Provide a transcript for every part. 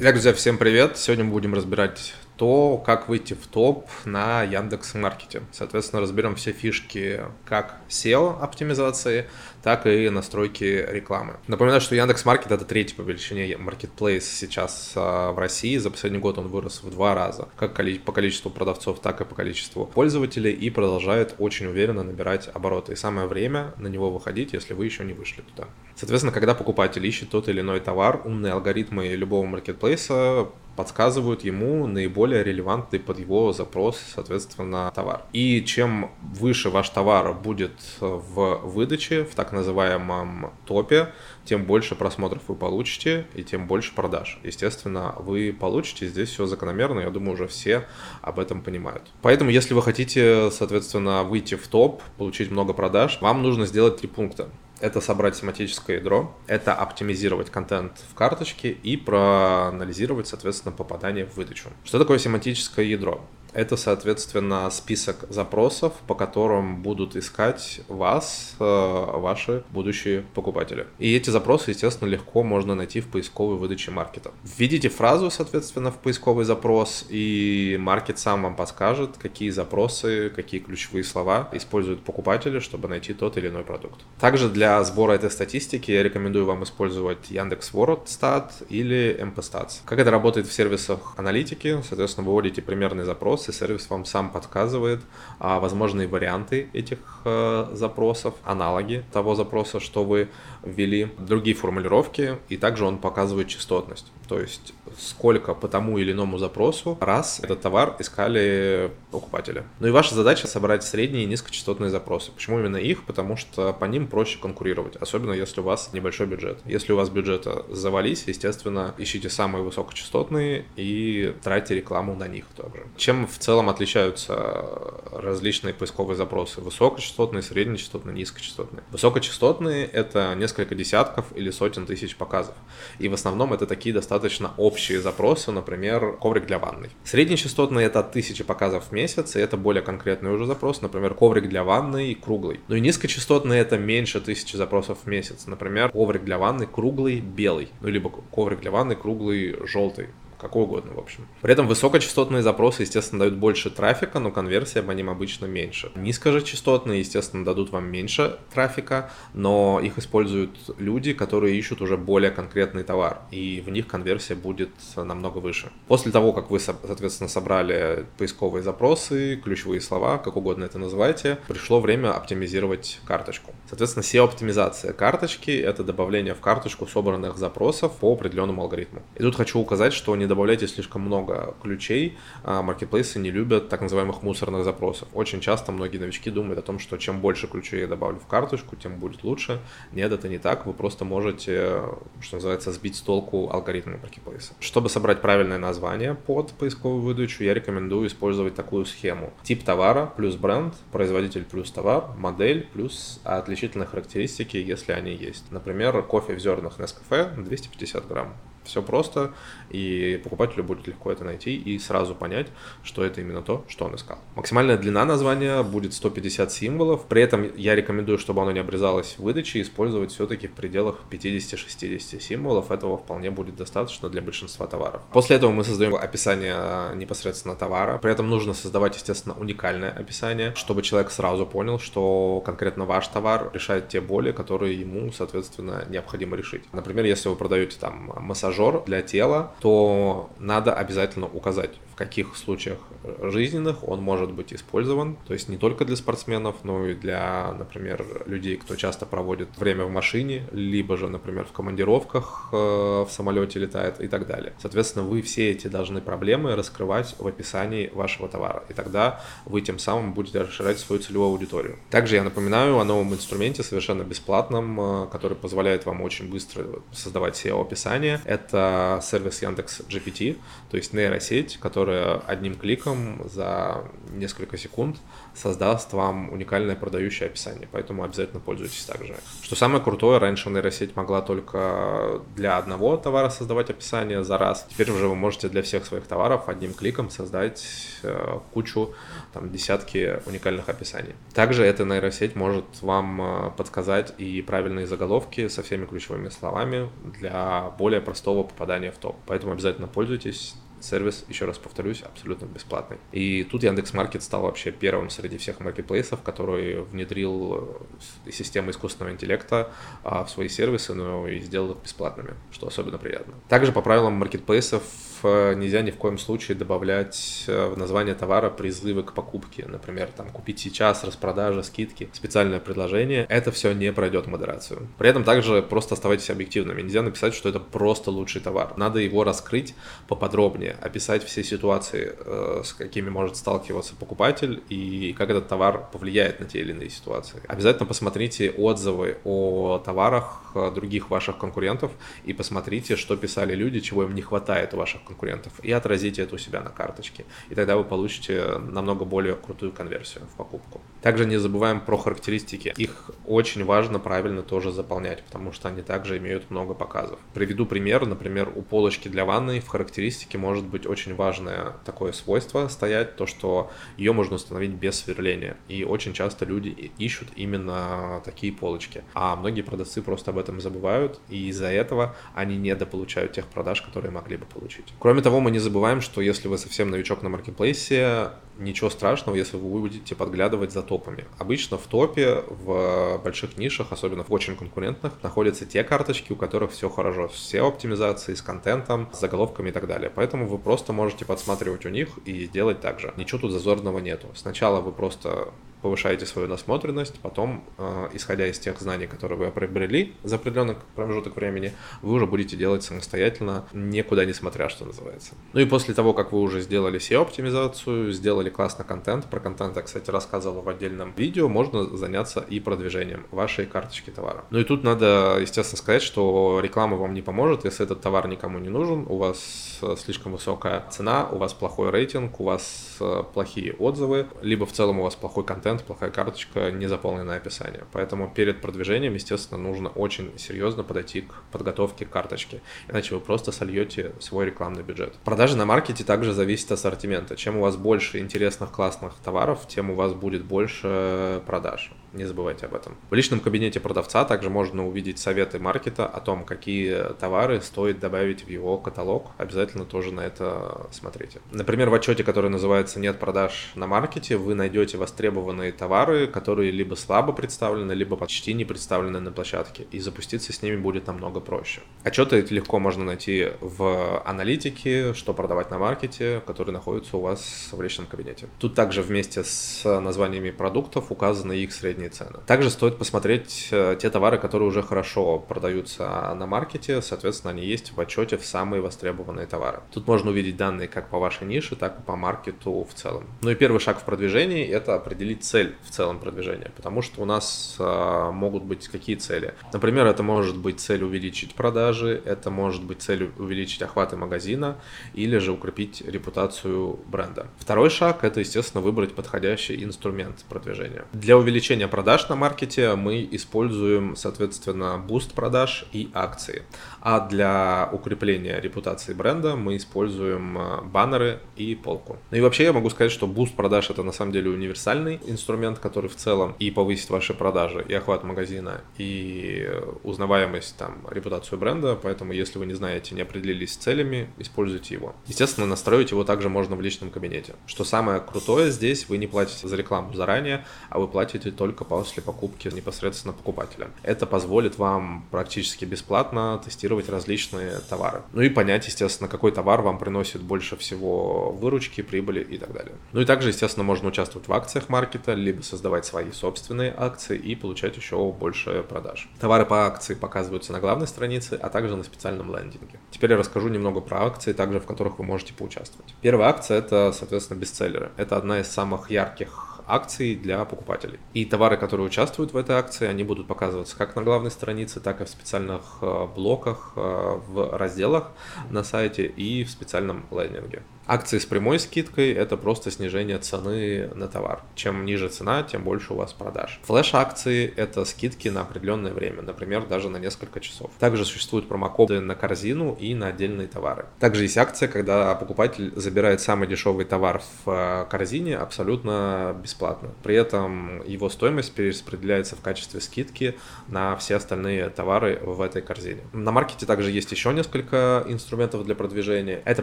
Итак, друзья, всем привет! Сегодня мы будем разбирать то, как выйти в топ на Яндекс Маркете. Соответственно, разберем все фишки как SEO оптимизации, так и настройки рекламы. Напоминаю, что Яндекс Маркет это третий по величине маркетплейс сейчас а, в России. За последний год он вырос в два раза, как по количеству продавцов, так и по количеству пользователей и продолжает очень уверенно набирать обороты. И самое время на него выходить, если вы еще не вышли туда. Соответственно, когда покупатель ищет тот или иной товар, умные алгоритмы любого маркетплейса подсказывают ему наиболее релевантный под его запрос, соответственно, товар. И чем выше ваш товар будет в выдаче, в так называемом топе, тем больше просмотров вы получите и тем больше продаж. Естественно, вы получите здесь все закономерно, я думаю, уже все об этом понимают. Поэтому, если вы хотите, соответственно, выйти в топ, получить много продаж, вам нужно сделать три пункта это собрать семантическое ядро, это оптимизировать контент в карточке и проанализировать, соответственно, попадание в выдачу. Что такое семантическое ядро? Это, соответственно, список запросов, по которым будут искать вас, э, ваши будущие покупатели. И эти запросы, естественно, легко можно найти в поисковой выдаче маркета. Введите фразу, соответственно, в поисковый запрос, и маркет сам вам подскажет, какие запросы, какие ключевые слова используют покупатели, чтобы найти тот или иной продукт. Также для сбора этой статистики я рекомендую вам использовать Яндекс.Вордстат или MPStats. Как это работает в сервисах аналитики, соответственно, вы вводите примерный запрос, запрос, и сервис вам сам подсказывает а, возможные варианты этих а, запросов, аналоги того запроса, что вы ввели, другие формулировки, и также он показывает частотность. То есть сколько по тому или иному запросу раз этот товар искали покупатели. Ну и ваша задача собрать средние и низкочастотные запросы. Почему именно их? Потому что по ним проще конкурировать, особенно если у вас небольшой бюджет. Если у вас бюджета завались, естественно, ищите самые высокочастотные и тратьте рекламу на них тоже. Чем в целом отличаются различные поисковые запросы? Высокочастотные, среднечастотные, низкочастотные. Высокочастотные — это несколько десятков или сотен тысяч показов. И в основном это такие достаточно общие запросы, например, коврик для ванной. Среднечастотные — это тысячи показов в месяц, и это более конкретный уже запрос, например, коврик для ванной круглый. Ну и низкочастотные — это меньше тысячи запросов в месяц, например, коврик для ванны круглый белый, ну либо коврик для ванны круглый желтый какой угодно, в общем. При этом высокочастотные запросы, естественно, дают больше трафика, но конверсия по ним обычно меньше. Низкочастотные, естественно, дадут вам меньше трафика, но их используют люди, которые ищут уже более конкретный товар, и в них конверсия будет намного выше. После того, как вы, соответственно, собрали поисковые запросы, ключевые слова, как угодно это называйте, пришло время оптимизировать карточку. Соответственно, SEO-оптимизация карточки — это добавление в карточку собранных запросов по определенному алгоритму. И тут хочу указать, что не добавляйте слишком много ключей. А, маркетплейсы не любят так называемых мусорных запросов. Очень часто многие новички думают о том, что чем больше ключей я добавлю в карточку, тем будет лучше. Нет, это не так. Вы просто можете, что называется, сбить с толку алгоритмы маркетплейса. Чтобы собрать правильное название под поисковую выдачу, я рекомендую использовать такую схему. Тип товара плюс бренд, производитель плюс товар, модель плюс отличительные характеристики, если они есть. Например, кофе в зернах Nescafe 250 грамм. Все просто, и покупателю будет легко это найти и сразу понять, что это именно то, что он искал. Максимальная длина названия будет 150 символов, при этом я рекомендую, чтобы оно не обрезалось в выдаче, использовать все-таки в пределах 50-60 символов, этого вполне будет достаточно для большинства товаров. После этого мы создаем описание непосредственно товара, при этом нужно создавать, естественно, уникальное описание, чтобы человек сразу понял, что конкретно ваш товар решает те боли, которые ему, соответственно, необходимо решить. Например, если вы продаете там массаж тренажер для тела, то надо обязательно указать, в каких случаях жизненных он может быть использован. То есть не только для спортсменов, но и для, например, людей, кто часто проводит время в машине, либо же, например, в командировках э, в самолете летает и так далее. Соответственно, вы все эти должны проблемы раскрывать в описании вашего товара. И тогда вы тем самым будете расширять свою целевую аудиторию. Также я напоминаю о новом инструменте совершенно бесплатном, э, который позволяет вам очень быстро создавать SEO-описание. Это Это сервис Яндекс GPT, то есть нейросеть, которая одним кликом за несколько секунд создаст вам уникальное продающее описание, поэтому обязательно пользуйтесь также. Что самое крутое, раньше нейросеть могла только для одного товара создавать описание за раз, теперь уже вы можете для всех своих товаров одним кликом создать э, кучу, там, десятки уникальных описаний. Также эта нейросеть может вам э, подсказать и правильные заголовки со всеми ключевыми словами для более простого попадания в топ. Поэтому обязательно пользуйтесь, сервис, еще раз повторюсь, абсолютно бесплатный. И тут Яндекс.Маркет стал вообще первым среди всех маркетплейсов, который внедрил э, систему искусственного интеллекта а, в свои сервисы, но и сделал их бесплатными, что особенно приятно. Также по правилам маркетплейсов Э, нельзя ни в коем случае добавлять э, в название товара призывы к покупке. Например, там купить сейчас, распродажа, скидки, специальное предложение. Это все не пройдет модерацию. При этом также просто оставайтесь объективными. Нельзя написать, что это просто лучший товар. Надо его раскрыть поподробнее, описать все ситуации, э, с какими может сталкиваться покупатель и как этот товар повлияет на те или иные ситуации. Обязательно посмотрите отзывы о товарах других ваших конкурентов и посмотрите, что писали люди, чего им не хватает у ваших конкурентов и отразите это у себя на карточке. И тогда вы получите намного более крутую конверсию в покупку. Также не забываем про характеристики. Их очень важно правильно тоже заполнять, потому что они также имеют много показов. Приведу пример. Например, у полочки для ванной в характеристике может быть очень важное такое свойство стоять, то, что ее можно установить без сверления. И очень часто люди ищут именно такие полочки. А многие продавцы просто об этом забывают, и из-за этого они недополучают тех продаж, которые могли бы получить. Кроме того, мы не забываем, что если вы совсем новичок на маркетплейсе, ничего страшного, если вы будете подглядывать за топами. Обычно в топе, в больших нишах, особенно в очень конкурентных, находятся те карточки, у которых все хорошо, все оптимизации с контентом, с заголовками и так далее. Поэтому вы просто можете подсматривать у них и делать так же. Ничего тут зазорного нету. Сначала вы просто повышаете свою насмотренность, потом, э, исходя из тех знаний, которые вы приобрели за определенный промежуток времени, вы уже будете делать самостоятельно, никуда не смотря, что называется. Ну и после того, как вы уже сделали SEO-оптимизацию, сделали классно контент, про контент я, кстати, рассказывал в отдельном видео, можно заняться и продвижением вашей карточки товара. Ну и тут надо, естественно, сказать, что реклама вам не поможет, если этот товар никому не нужен, у вас э, слишком высокая цена, у вас плохой рейтинг, у вас э, плохие отзывы, либо в целом у вас плохой контент, контент, плохая карточка, не заполненное описание. Поэтому перед продвижением, естественно, нужно очень серьезно подойти к подготовке карточки, иначе вы просто сольете свой рекламный бюджет. Продажи на маркете также зависят от ассортимента. Чем у вас больше интересных, классных товаров, тем у вас будет больше продаж. Не забывайте об этом. В личном кабинете продавца также можно увидеть советы маркета о том, какие товары стоит добавить в его каталог. Обязательно тоже на это смотрите. Например, в отчете, который называется «Нет продаж на маркете», вы найдете востребованные товары, которые либо слабо представлены, либо почти не представлены на площадке, и запуститься с ними будет намного проще. Отчеты легко можно найти в аналитике, что продавать на маркете, который находится у вас в личном кабинете. Тут также вместе с названиями продуктов указаны их средние средние цены. Также стоит посмотреть э, те товары, которые уже хорошо продаются на маркете, соответственно, они есть в отчете в самые востребованные товары. Тут можно увидеть данные как по вашей нише, так и по маркету в целом. Ну и первый шаг в продвижении – это определить цель в целом продвижения, потому что у нас а, могут быть какие цели. Например, это может быть цель увеличить продажи, это может быть цель увеличить охваты магазина или же укрепить репутацию бренда. Второй шаг – это, естественно, выбрать подходящий инструмент продвижения. Для увеличения продаж на маркете мы используем, соответственно, буст продаж и акции. А для укрепления репутации бренда мы используем э, баннеры и полку. Ну и вообще я могу сказать, что буст продаж это на самом деле универсальный инструмент, который в целом и повысит ваши продажи, и охват магазина, и узнаваемость, там, репутацию бренда. Поэтому если вы не знаете, не определились с целями, используйте его. Естественно, настроить его также можно в личном кабинете. Что самое крутое здесь, вы не платите за рекламу заранее, а вы платите только после покупки непосредственно покупателя. Это позволит вам практически бесплатно тестировать различные товары. Ну и понять, естественно, какой товар вам приносит больше всего выручки, прибыли и так далее. Ну и также, естественно, можно участвовать в акциях маркета, либо создавать свои собственные акции и получать еще больше продаж. Товары по акции показываются на главной странице, а также на специальном лендинге. Теперь я расскажу немного про акции, также в которых вы можете поучаствовать. Первая акция это, соответственно, бестселлеры. Это одна из самых ярких акций для покупателей. И товары, которые участвуют в этой акции, они будут показываться как на главной странице, так и в специальных э, блоках, э, в разделах на сайте и в специальном лендинге. Акции с прямой скидкой – это просто снижение цены на товар. Чем ниже цена, тем больше у вас продаж. Флэш-акции – это скидки на определенное время, например, даже на несколько часов. Также существуют промокоды на корзину и на отдельные товары. Также есть акция, когда покупатель забирает самый дешевый товар в э, корзине абсолютно бесплатно. При этом его стоимость перераспределяется в качестве скидки на все остальные товары в этой корзине. На маркете также есть еще несколько инструментов для продвижения. Это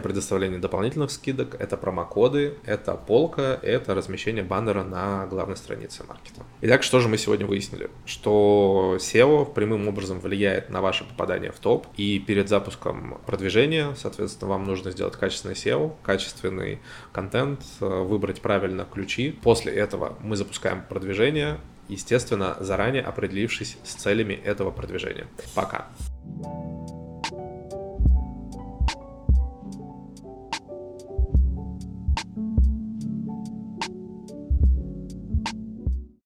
предоставление дополнительных скидок, это промокоды, это полка, это размещение баннера на главной странице маркета. Итак, что же мы сегодня выяснили? Что SEO прямым образом влияет на ваше попадание в топ, и перед запуском продвижения, соответственно, вам нужно сделать качественный SEO, качественный контент, выбрать правильно ключи. После этого мы запускаем продвижение, естественно, заранее определившись с целями этого продвижения. Пока.